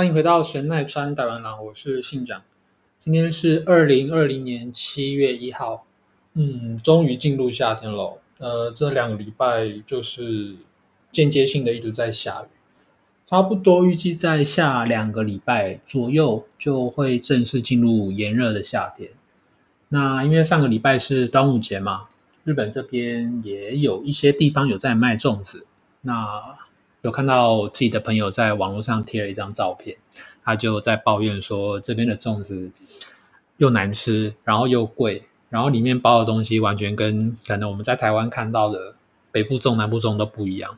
欢迎回到神奈川大玩郎，我是信长。今天是二零二零年七月一号，嗯，终于进入夏天了。呃，这两个礼拜就是间接性的一直在下雨，差不多预计在下两个礼拜左右就会正式进入炎热的夏天。那因为上个礼拜是端午节嘛，日本这边也有一些地方有在卖粽子，那。有看到自己的朋友在网络上贴了一张照片，他就在抱怨说这边的粽子又难吃，然后又贵，然后里面包的东西完全跟可能我们在台湾看到的北部粽、南部粽都不一样，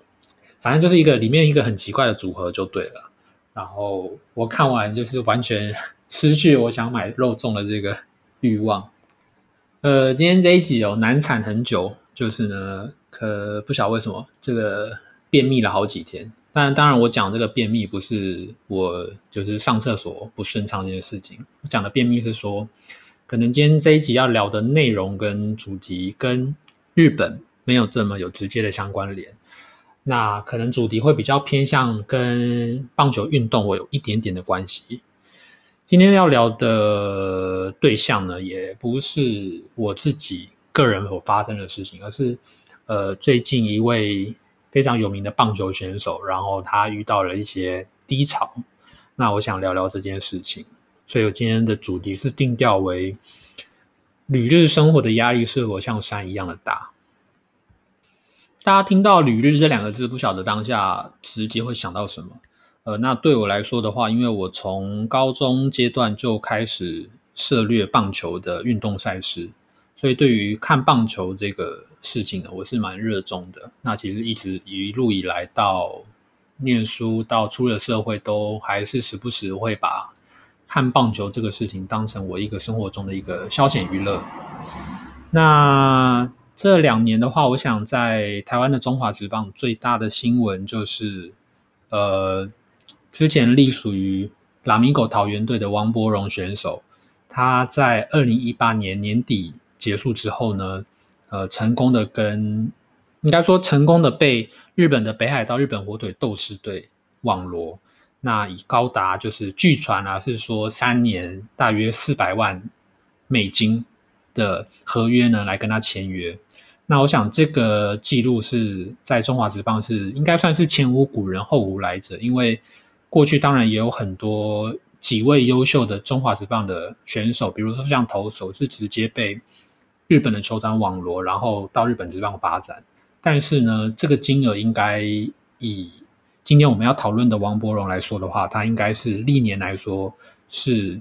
反正就是一个里面一个很奇怪的组合就对了。然后我看完就是完全 失去我想买肉粽的这个欲望。呃，今天这一集有难产很久，就是呢，可不晓为什么这个。便秘了好几天，但当然我讲这个便秘不是我就是上厕所不顺畅这件事情。我讲的便秘是说，可能今天这一集要聊的内容跟主题跟日本没有这么有直接的相关联，那可能主题会比较偏向跟棒球运动我有一点点的关系。今天要聊的对象呢，也不是我自己个人所发生的事情，而是呃最近一位。非常有名的棒球选手，然后他遇到了一些低潮，那我想聊聊这件事情。所以我今天的主题是定调为旅日生活的压力是否像山一样的大？大家听到“旅日”这两个字，不晓得当下直接会想到什么？呃，那对我来说的话，因为我从高中阶段就开始涉猎棒球的运动赛事，所以对于看棒球这个。事情呢，我是蛮热衷的。那其实一直一路以来到念书到出了社会，都还是时不时会把看棒球这个事情当成我一个生活中的一个消遣娱乐。那这两年的话，我想在台湾的中华职棒最大的新闻就是，呃，之前隶属于拉米狗桃园队的王柏荣选手，他在二零一八年年底结束之后呢。呃，成功的跟应该说成功的被日本的北海道日本火腿斗士队网罗，那以高达就是据传啊，是说三年大约四百万美金的合约呢，来跟他签约。那我想这个记录是在中华职棒是应该算是前无古人后无来者，因为过去当然也有很多几位优秀的中华职棒的选手，比如说像投手是直接被。日本的球团网罗，然后到日本职棒发展，但是呢，这个金额应该以今天我们要讨论的王柏荣来说的话，他应该是历年来说是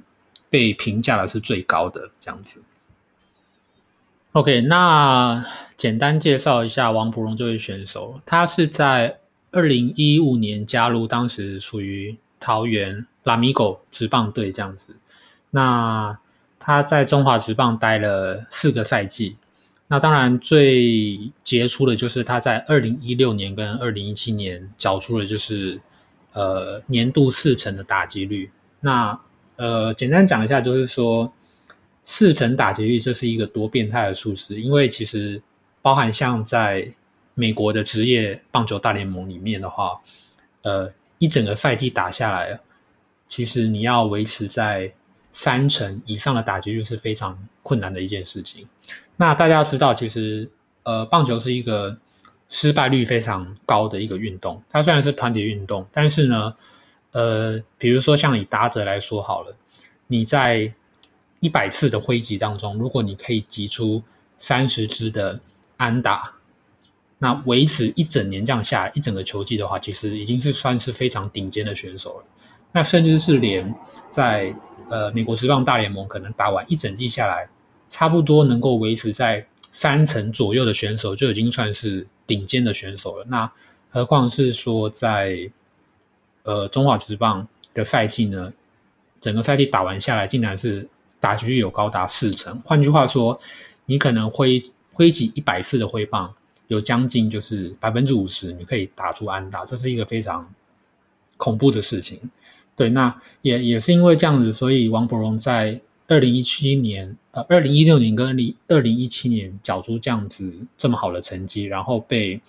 被评价的是最高的这样子。OK，那简单介绍一下王柏荣这位选手，他是在二零一五年加入，当时属于桃园拉米狗职棒队这样子。那他在中华职棒待了四个赛季，那当然最杰出的就是他在二零一六年跟二零一七年缴出了就是呃年度四成的打击率。那呃简单讲一下，就是说四成打击率这是一个多变态的数字，因为其实包含像在美国的职业棒球大联盟里面的话，呃一整个赛季打下来，其实你要维持在。三成以上的打击率是非常困难的一件事情。那大家要知道，其实呃，棒球是一个失败率非常高的一个运动。它虽然是团体运动，但是呢，呃，比如说像以打者来说好了，你在一百次的挥击当中，如果你可以击出三十支的安打，那维持一整年这样下来一整个球季的话，其实已经是算是非常顶尖的选手了。那甚至是连在呃，美国职棒大联盟可能打完一整季下来，差不多能够维持在三成左右的选手，就已经算是顶尖的选手了。那何况是说在呃中华职棒的赛季呢？整个赛季打完下来，竟然是打击率有高达四成。换句话说，你可能挥挥击一百次的挥棒，有将近就是百分之五十，你可以打出安打，这是一个非常恐怖的事情。对，那也也是因为这样子，所以王柏荣在二零一七年、呃，二零一六年跟二零二零一七年缴出这样子这么好的成绩，然后被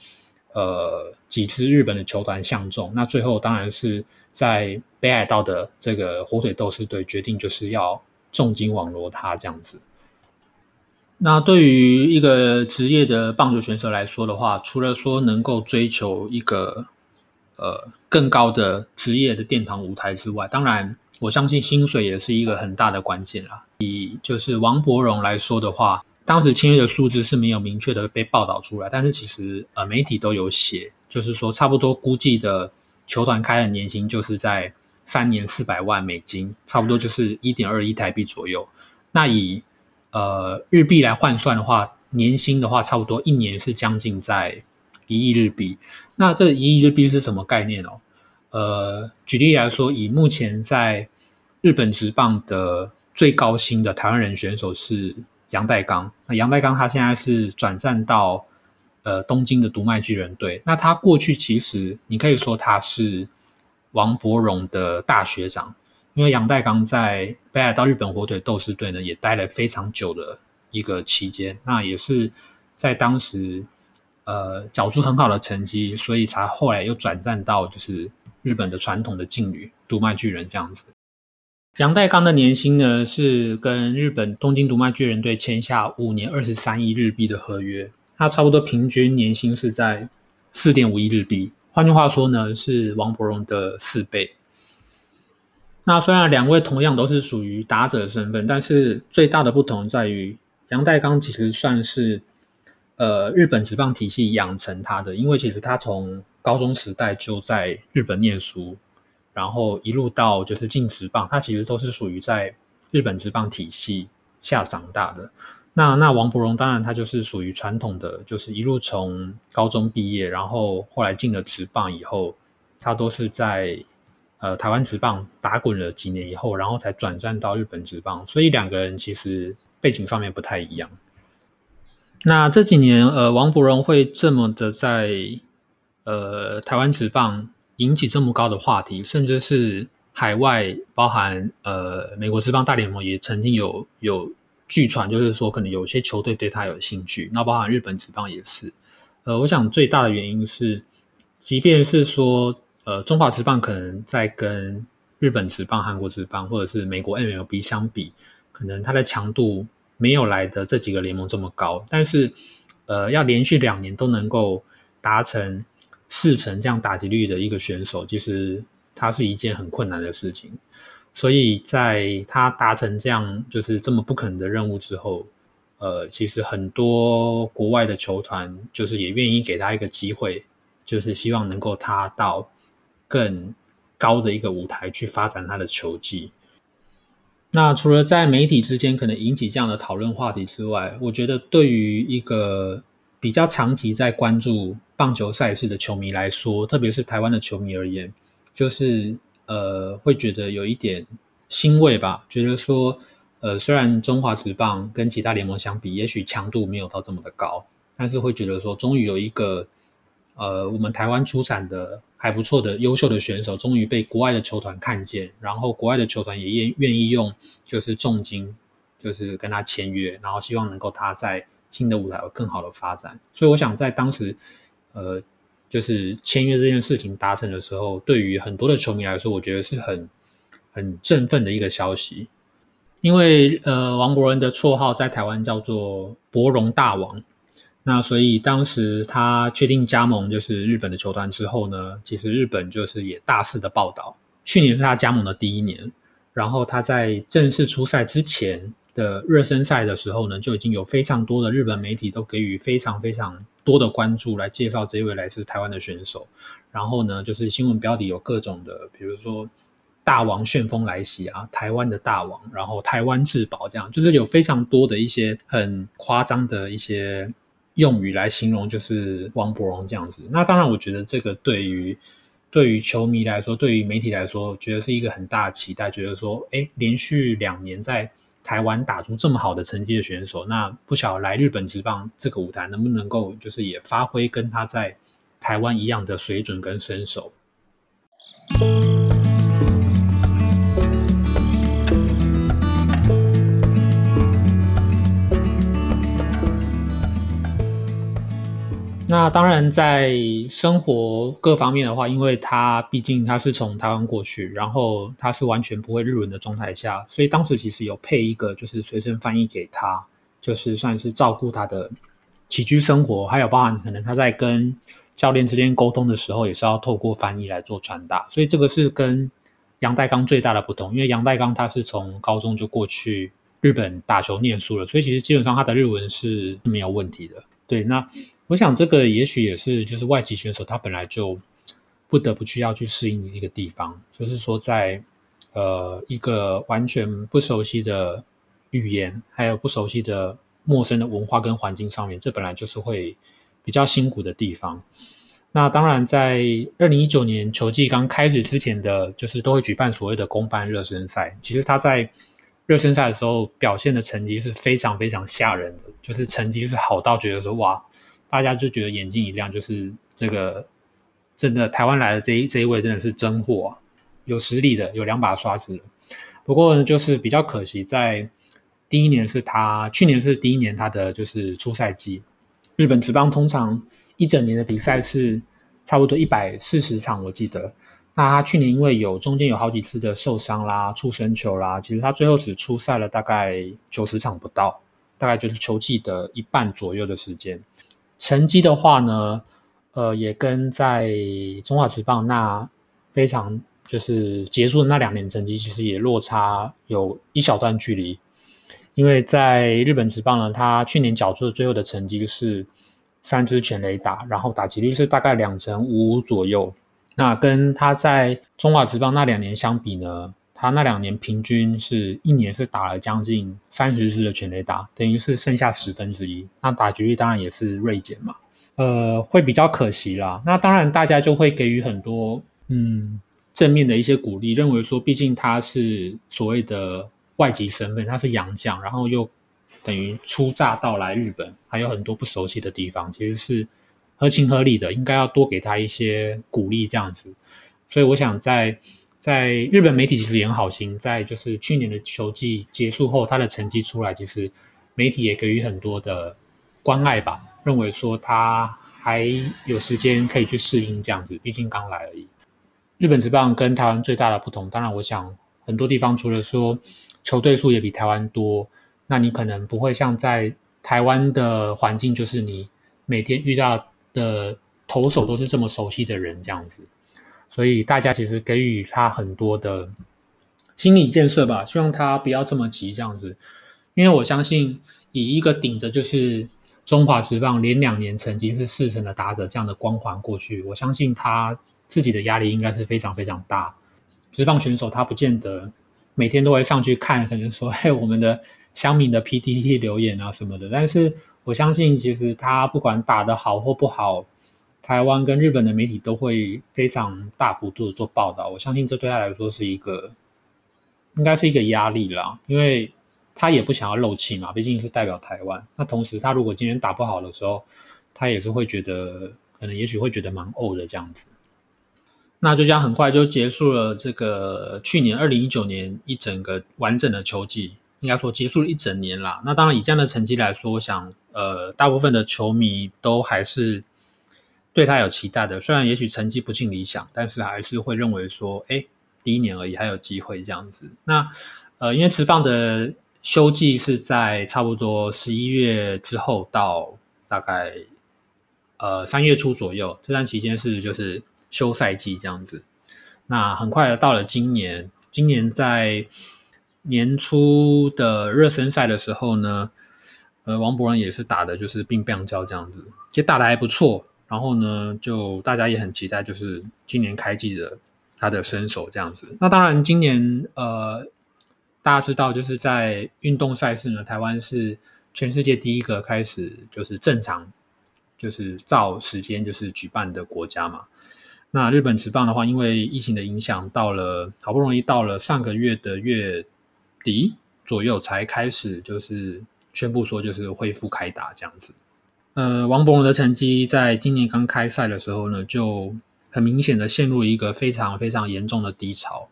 呃几支日本的球团相中。那最后当然是在北海道的这个火腿斗士队决定就是要重金网罗他这样子。那对于一个职业的棒球选手来说的话，除了说能够追求一个呃更高的职业的殿堂舞台之外，当然我相信薪水也是一个很大的关键啦。以就是王伯荣来说的话，当时签约的数字是没有明确的被报道出来，但是其实呃媒体都有写，就是说差不多估计的球团开的年薪就是在三年四百万美金，差不多就是一点二亿台币左右。那以呃，日币来换算的话，年薪的话，差不多一年是将近在一亿日币。那这一亿日币是什么概念哦？呃，举例来说，以目前在日本职棒的最高薪的台湾人选手是杨代刚。那杨代刚他现在是转战到呃东京的读卖巨人队。那他过去其实你可以说他是王伯荣的大学长。因为杨代刚在北海道日本火腿斗士队呢，也待了非常久的一个期间，那也是在当时呃缴出很好的成绩，所以才后来又转战到就是日本的传统的劲旅读卖巨人这样子。杨代刚的年薪呢是跟日本东京读卖巨人队签下五年二十三亿日币的合约，他差不多平均年薪是在四点五亿日币，换句话说呢是王伯荣的四倍。那虽然两位同样都是属于打者身份，但是最大的不同在于杨代刚其实算是呃日本职棒体系养成他的，因为其实他从高中时代就在日本念书，然后一路到就是进职棒，他其实都是属于在日本职棒体系下长大的。那那王伯荣当然他就是属于传统的，就是一路从高中毕业，然后后来进了职棒以后，他都是在。呃，台湾职棒打滚了几年以后，然后才转战到日本职棒，所以两个人其实背景上面不太一样。那这几年，呃，王伯荣会这么的在呃台湾职棒引起这么高的话题，甚至是海外，包含呃美国职棒大联盟也曾经有有据传，就是说可能有些球队对他有兴趣。那包含日本职棒也是。呃，我想最大的原因是，即便是说。呃，中华职棒可能在跟日本职棒、韩国职棒或者是美国 MLB 相比，可能它的强度没有来的这几个联盟这么高。但是，呃，要连续两年都能够达成四成这样打击率的一个选手，其实它是一件很困难的事情。所以，在他达成这样就是这么不可能的任务之后，呃，其实很多国外的球团就是也愿意给他一个机会，就是希望能够他到。更高的一个舞台去发展他的球技。那除了在媒体之间可能引起这样的讨论话题之外，我觉得对于一个比较长期在关注棒球赛事的球迷来说，特别是台湾的球迷而言，就是呃会觉得有一点欣慰吧。觉得说，呃，虽然中华职棒跟其他联盟相比，也许强度没有到这么的高，但是会觉得说，终于有一个呃我们台湾出产的。还不错的优秀的选手，终于被国外的球团看见，然后国外的球团也愿愿意用就是重金，就是跟他签约，然后希望能够他在新的舞台有更好的发展。所以我想在当时，呃，就是签约这件事情达成的时候，对于很多的球迷来说，我觉得是很很振奋的一个消息，因为呃，王博仁的绰号在台湾叫做“博荣大王”。那所以当时他确定加盟就是日本的球团之后呢，其实日本就是也大肆的报道。去年是他加盟的第一年，然后他在正式出赛之前的热身赛的时候呢，就已经有非常多的日本媒体都给予非常非常多的关注来介绍这位来自台湾的选手。然后呢，就是新闻标题有各种的，比如说“大王旋风来袭”啊，“台湾的大王”，然后“台湾至宝”这样，就是有非常多的一些很夸张的一些。用语来形容就是王博荣这样子。那当然，我觉得这个对于对于球迷来说，对于媒体来说，觉得是一个很大的期待。觉得说，哎，连续两年在台湾打出这么好的成绩的选手，那不晓来日本职棒这个舞台，能不能够就是也发挥跟他在台湾一样的水准跟身手。那当然，在生活各方面的话，因为他毕竟他是从台湾过去，然后他是完全不会日文的状态下，所以当时其实有配一个就是随身翻译给他，就是算是照顾他的起居生活，还有包含可能他在跟教练之间沟通的时候，也是要透过翻译来做传达。所以这个是跟杨代刚最大的不同，因为杨代刚他是从高中就过去日本打球念书了，所以其实基本上他的日文是没有问题的。对，那。我想这个也许也是，就是外籍选手他本来就不得不去要去适应一个地方，就是说在呃一个完全不熟悉的语言，还有不熟悉的陌生的文化跟环境上面，这本来就是会比较辛苦的地方。那当然，在二零一九年球季刚开始之前的就是都会举办所谓的公办热身赛，其实他在热身赛的时候表现的成绩是非常非常吓人的，就是成绩是好到觉得说哇。大家就觉得眼睛一亮，就是这个真的台湾来的这一这一位真的是真货，有实力的，有两把刷子。不过呢，就是比较可惜，在第一年是他去年是第一年他的就是初赛季。日本职棒通常一整年的比赛是差不多一百四十场，我记得。那他去年因为有中间有好几次的受伤啦、触身球啦，其实他最后只出赛了大概九十场不到，大概就是球季的一半左右的时间。成绩的话呢，呃，也跟在中华职棒那非常就是结束的那两年成绩，其实也落差有一小段距离。因为在日本职棒呢，他去年缴出的最后的成绩是三支全垒打，然后打击率是大概两成五五左右。那跟他在中华职棒那两年相比呢？他那两年平均是一年是打了将近三十支的全垒打，等于是剩下十分之一。那打局率当然也是锐减嘛，呃，会比较可惜啦。那当然大家就会给予很多嗯正面的一些鼓励，认为说毕竟他是所谓的外籍身份，他是洋将，然后又等于初炸到来日本，还有很多不熟悉的地方，其实是合情合理的，应该要多给他一些鼓励这样子。所以我想在。在日本媒体其实也很好心，在就是去年的球季结束后，他的成绩出来，其实媒体也给予很多的关爱吧，认为说他还有时间可以去适应这样子，毕竟刚来而已。日本职棒跟台湾最大的不同，当然我想很多地方除了说球队数也比台湾多，那你可能不会像在台湾的环境，就是你每天遇到的投手都是这么熟悉的人这样子。所以大家其实给予他很多的心理建设吧，希望他不要这么急这样子。因为我相信，以一个顶着就是中华职棒连两年成绩是四成的打者这样的光环过去，我相信他自己的压力应该是非常非常大。职棒选手他不见得每天都会上去看，可能说嘿我们的乡民的 PTT 留言啊什么的。但是我相信，其实他不管打得好或不好。台湾跟日本的媒体都会非常大幅度的做报道，我相信这对他来说是一个，应该是一个压力啦，因为他也不想要漏气嘛，毕竟是代表台湾。那同时，他如果今天打不好的时候，他也是会觉得，可能也许会觉得蛮呕的这样子。那就这样很快就结束了这个去年二零一九年一整个完整的球季，应该说结束了一整年啦。那当然以这样的成绩来说，我想呃，大部分的球迷都还是。对他有期待的，虽然也许成绩不尽理想，但是还是会认为说，哎，第一年而已，还有机会这样子。那呃，因为职棒的休季是在差不多十一月之后到大概呃三月初左右，这段期间是就是休赛季这样子。那很快的到了今年，今年在年初的热身赛的时候呢，呃，王博仁也是打的就是病病叫这样子，其实打的还不错。然后呢，就大家也很期待，就是今年开季的他的身手这样子。那当然，今年呃，大家知道，就是在运动赛事呢，台湾是全世界第一个开始就是正常，就是照时间就是举办的国家嘛。那日本职棒的话，因为疫情的影响，到了好不容易到了上个月的月底左右才开始，就是宣布说就是恢复开打这样子。呃，王博荣的成绩在今年刚开赛的时候呢，就很明显的陷入一个非常非常严重的低潮。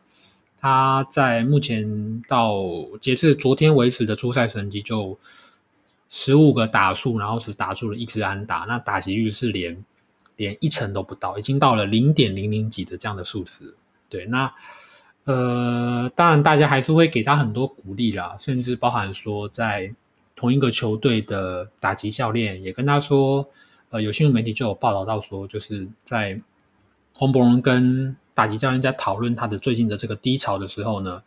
他在目前到截至昨天为止的初赛成绩就十五个打数，然后只打出了一支安打，那打击率是连连一成都不到，已经到了零点零零几的这样的数值。对，那呃，当然大家还是会给他很多鼓励啦，甚至包含说在同一个球队的打击教练也跟他说，呃，有新闻媒体就有报道到说，就是在洪博荣跟打击教练在讨论他的最近的这个低潮的时候呢，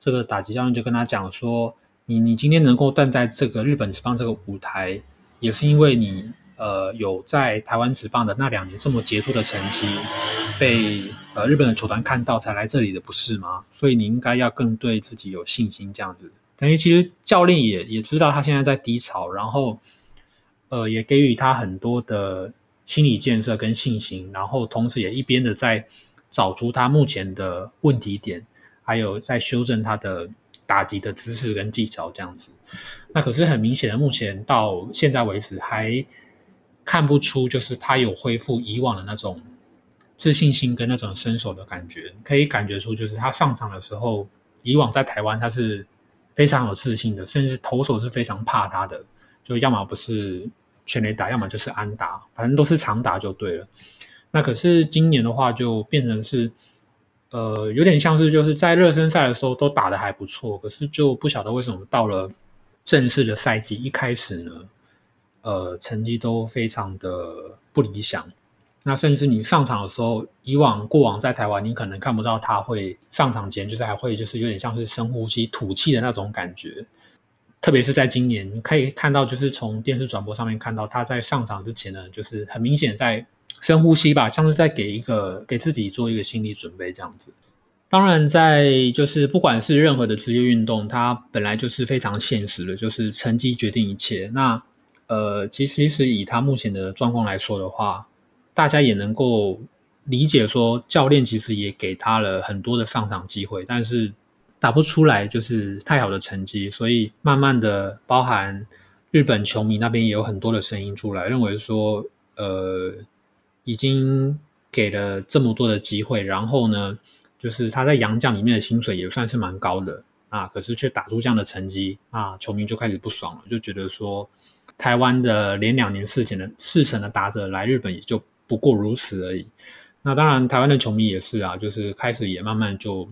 这个打击教练就跟他讲说。你你今天能够站在这个日本职棒这个舞台，也是因为你呃有在台湾职棒的那两年这么杰出的成绩，被呃日本的球团看到才来这里的，不是吗？所以你应该要更对自己有信心，这样子。等于其实教练也也知道他现在在低潮，然后呃也给予他很多的心理建设跟信心，然后同时也一边的在找出他目前的问题点，还有在修正他的。打击的姿势跟技巧这样子，那可是很明显的，目前到现在为止还看不出，就是他有恢复以往的那种自信心跟那种身手的感觉。可以感觉出，就是他上场的时候，以往在台湾他是非常有自信的，甚至投手是非常怕他的，就要么不是全垒打，要么就是安打，反正都是长打就对了。那可是今年的话，就变成是。呃，有点像是就是在热身赛的时候都打得还不错，可是就不晓得为什么到了正式的赛季一开始呢，呃，成绩都非常的不理想。那甚至你上场的时候，以往过往在台湾，你可能看不到他会上场前就是还会就是有点像是深呼吸吐气的那种感觉。特别是在今年，你可以看到就是从电视转播上面看到他在上场之前呢，就是很明显在。深呼吸吧，像是在给一个给自己做一个心理准备这样子。当然，在就是不管是任何的职业运动，它本来就是非常现实的，就是成绩决定一切。那呃，其实其实以他目前的状况来说的话，大家也能够理解说，教练其实也给他了很多的上场机会，但是打不出来就是太好的成绩，所以慢慢的，包含日本球迷那边也有很多的声音出来，认为说呃。已经给了这么多的机会，然后呢，就是他在洋将里面的薪水也算是蛮高的啊，可是却打出这样的成绩啊，球迷就开始不爽了，就觉得说，台湾的连两年四前的四成的打者来日本也就不过如此而已。那当然，台湾的球迷也是啊，就是开始也慢慢就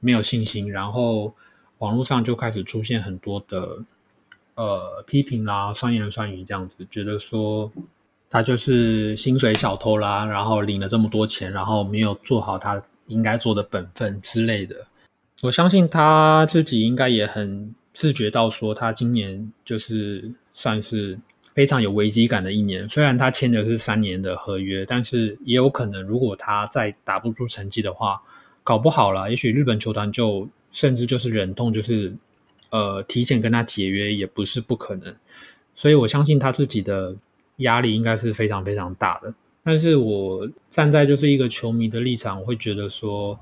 没有信心，然后网络上就开始出现很多的呃批评啦、酸言酸语这样子，觉得说。他就是薪水小偷啦，然后领了这么多钱，然后没有做好他应该做的本分之类的。我相信他自己应该也很自觉到，说他今年就是算是非常有危机感的一年。虽然他签的是三年的合约，但是也有可能，如果他再打不出成绩的话，搞不好了，也许日本球团就甚至就是忍痛就是呃提前跟他解约，也不是不可能。所以我相信他自己的。压力应该是非常非常大的，但是我站在就是一个球迷的立场，我会觉得说，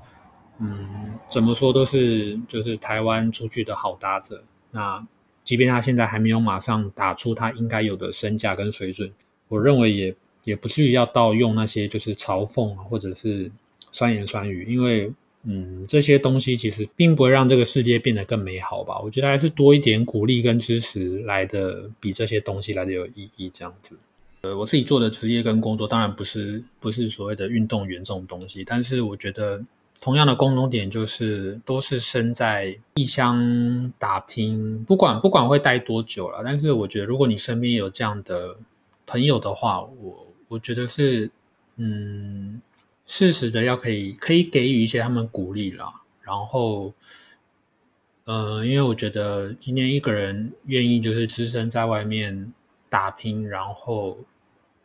嗯，怎么说都是就是台湾出去的好打者。那即便他现在还没有马上打出他应该有的身价跟水准，我认为也也不至于要到用那些就是嘲讽，或者是酸言酸语，因为嗯，这些东西其实并不会让这个世界变得更美好吧。我觉得还是多一点鼓励跟支持来的，比这些东西来的有意义，这样子。呃，我自己做的职业跟工作当然不是不是所谓的运动员这种东西，但是我觉得同样的共同点就是都是身在异乡打拼，不管不管会待多久了，但是我觉得如果你身边有这样的朋友的话，我我觉得是嗯，适时的要可以可以给予一些他们鼓励啦，然后呃，因为我觉得今天一个人愿意就是只身在外面。打拼，然后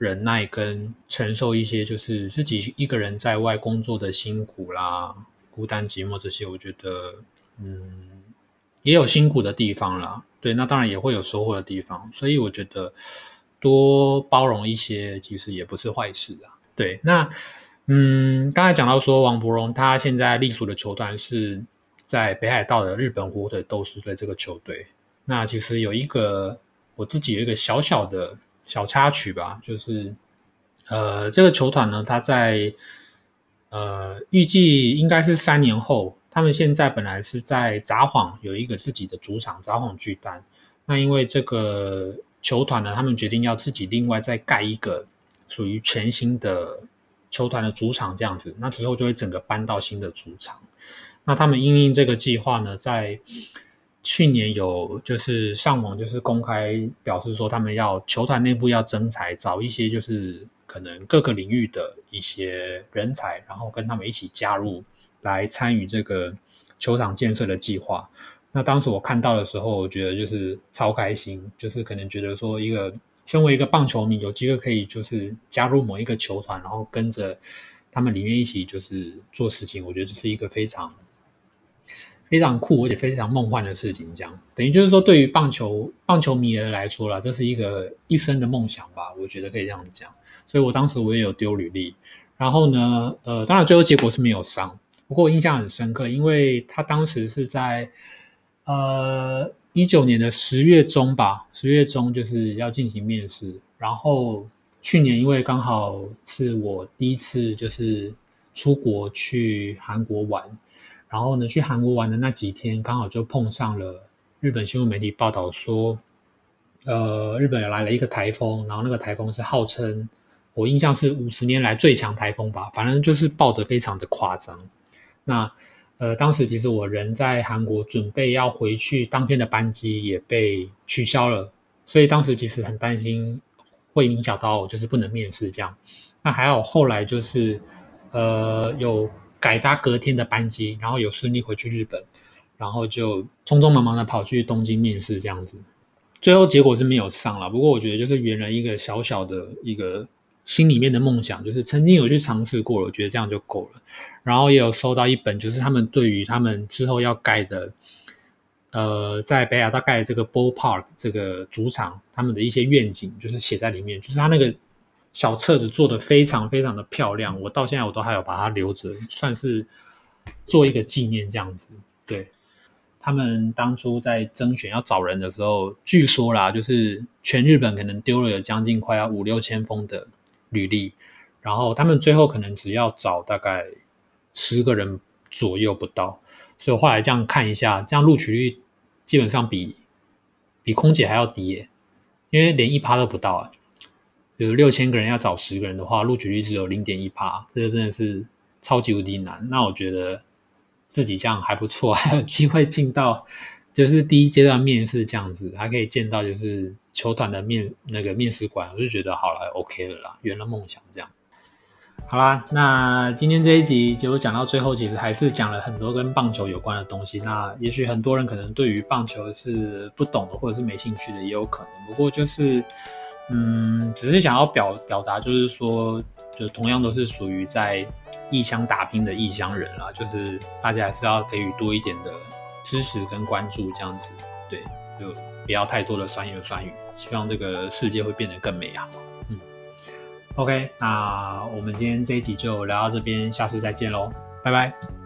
忍耐跟承受一些就是自己一个人在外工作的辛苦啦、孤单寂寞这些，我觉得嗯也有辛苦的地方啦。对，那当然也会有收获的地方，所以我觉得多包容一些其实也不是坏事啊。对，那嗯刚才讲到说王伯荣他现在隶属的球团是在北海道的日本火腿斗士队这个球队，那其实有一个。我自己有一个小小的小插曲吧，就是，呃，这个球团呢，他在呃预计应该是三年后，他们现在本来是在札幌有一个自己的主场札幌巨蛋，那因为这个球团呢，他们决定要自己另外再盖一个属于全新的球团的主场这样子，那之后就会整个搬到新的主场。那他们因应这个计划呢，在去年有就是上网就是公开表示说，他们要球团内部要增才，找一些就是可能各个领域的一些人才，然后跟他们一起加入来参与这个球场建设的计划。那当时我看到的时候，我觉得就是超开心，就是可能觉得说一个身为一个棒球迷，有机会可以就是加入某一个球团，然后跟着他们里面一起就是做事情，我觉得这是一个非常。非常酷而且非常梦幻的事情，这样等于就是说，对于棒球棒球迷来说了，这是一个一生的梦想吧？我觉得可以这样讲。所以我当时我也有丢履历，然后呢，呃，当然最后结果是没有上，不过我印象很深刻，因为他当时是在呃一九年的十月中吧，十月中就是要进行面试，然后去年因为刚好是我第一次就是出国去韩国玩。然后呢，去韩国玩的那几天，刚好就碰上了日本新闻媒体报道说，呃，日本来了一个台风，然后那个台风是号称我印象是五十年来最强台风吧，反正就是报的非常的夸张。那呃，当时其实我人在韩国，准备要回去，当天的班机也被取消了，所以当时其实很担心会影响到就是不能面试这样。那还好后来就是呃有。改搭隔天的班机，然后有顺利回去日本，然后就匆匆忙忙的跑去东京面试，这样子，最后结果是没有上了。不过我觉得就是圆了一个小小的一个心里面的梦想，就是曾经有去尝试过了，我觉得这样就够了。然后也有收到一本，就是他们对于他们之后要盖的，呃，在北亚大概这个 Ball Park 这个主场，他们的一些愿景，就是写在里面，就是他那个。小册子做的非常非常的漂亮，我到现在我都还有把它留着，算是做一个纪念这样子。对他们当初在征选要找人的时候，据说啦，就是全日本可能丢了有将近快要五六千封的履历，然后他们最后可能只要找大概十个人左右不到，所以我后来这样看一下，这样录取率基本上比比空姐还要低耶，因为连一趴都不到啊。有六千个人要找十个人的话，录取率只有零点一趴，这个真的是超级无敌难。那我觉得自己这样还不错，还有机会进到就是第一阶段面试这样子，还可以见到就是球团的面那个面试官，我就觉得好了，OK 了啦，圆了梦想这样。好啦，那今天这一集就讲到最后，其实还是讲了很多跟棒球有关的东西。那也许很多人可能对于棒球是不懂的，或者是没兴趣的，也有可能。不过就是。嗯，只是想要表表达，就是说，就同样都是属于在异乡打拼的异乡人啦，就是大家还是要给予多一点的支持跟关注，这样子，对，就不要太多的酸言酸语，希望这个世界会变得更美好。嗯，OK，那我们今天这一集就聊到这边，下次再见喽，拜拜。